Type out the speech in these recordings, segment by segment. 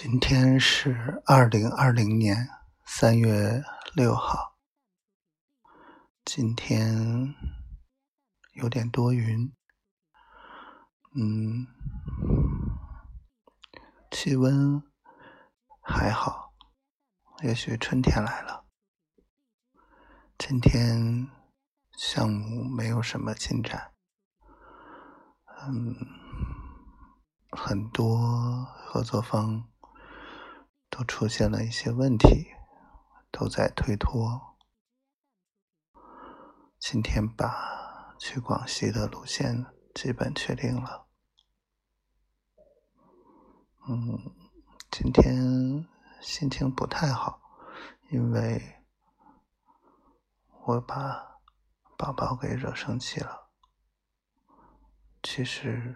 今天是二零二零年三月六号。今天有点多云，嗯，气温还好，也许春天来了。今天项目没有什么进展，嗯，很多合作方。都出现了一些问题，都在推脱。今天把去广西的路线基本确定了。嗯，今天心情不太好，因为我把宝宝给惹生气了。其实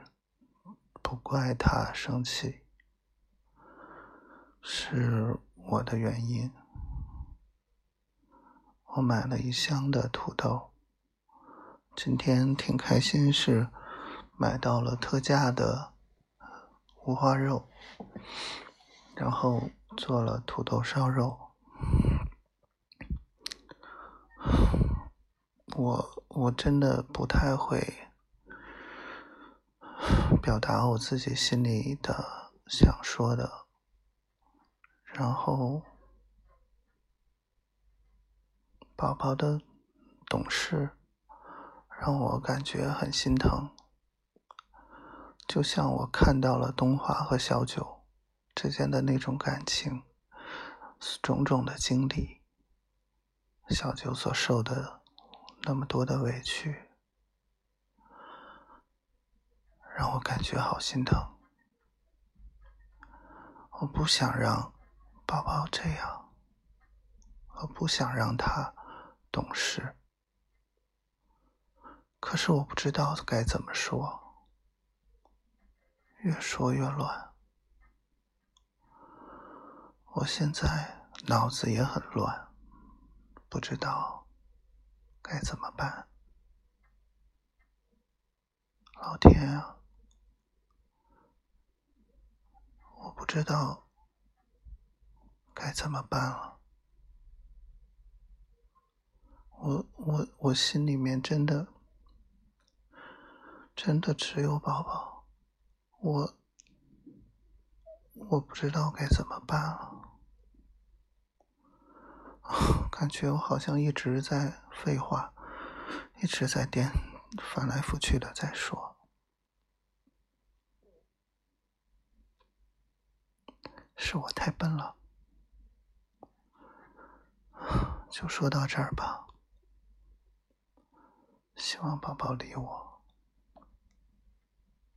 不怪他生气。是我的原因。我买了一箱的土豆，今天挺开心，是买到了特价的五花肉，然后做了土豆烧肉。我我真的不太会表达我自己心里的想说的。然后，宝宝的懂事让我感觉很心疼，就像我看到了东华和小九之间的那种感情，种种的经历，小九所受的那么多的委屈，让我感觉好心疼。我不想让。宝宝这样，我不想让他懂事，可是我不知道该怎么说，越说越乱。我现在脑子也很乱，不知道该怎么办。老天啊，我不知道。该怎么办了？我我我心里面真的真的只有宝宝，我我不知道该怎么办了。感觉我好像一直在废话，一直在颠翻来覆去的在说，是我太笨了。就说到这儿吧，希望宝宝理我。